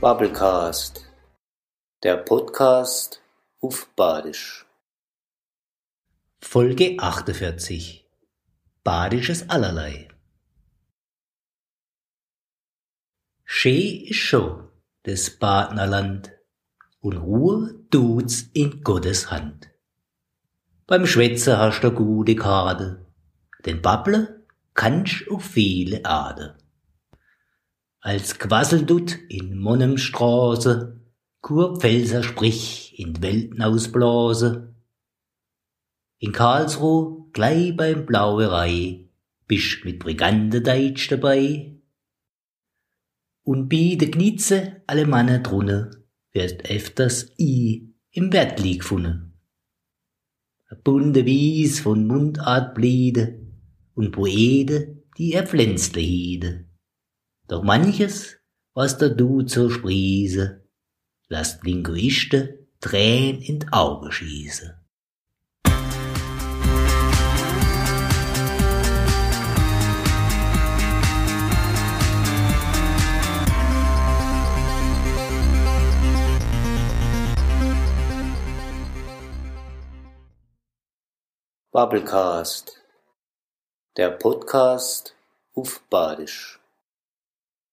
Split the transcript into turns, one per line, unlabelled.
Bubblecast, der Podcast auf Badisch.
Folge 48 Badisches Allerlei Schee ist schon das Badnerland und Ruhe tut's in Gottes Hand. Beim Schwätze hast du gute Karte, denn Babble kannst auf viele Ade. Als Quasseldut in Monnemstraße, Kurpfälzer Sprich in Welten ausblase. In Karlsruhe, gleich beim Blauerei, bist mit Brigande Deutsch dabei. Und bi de Gnitze alle Manne drunne, wird öfters i im Wertli gefunden. A bunte Wies von Mundart bliede und Poede, die er Pflänzle hiede. Doch manches, was da du zur Spriese, lasst Linguiste Tränen in Auge schieße.
Bubblecast, der Podcast auf Badisch.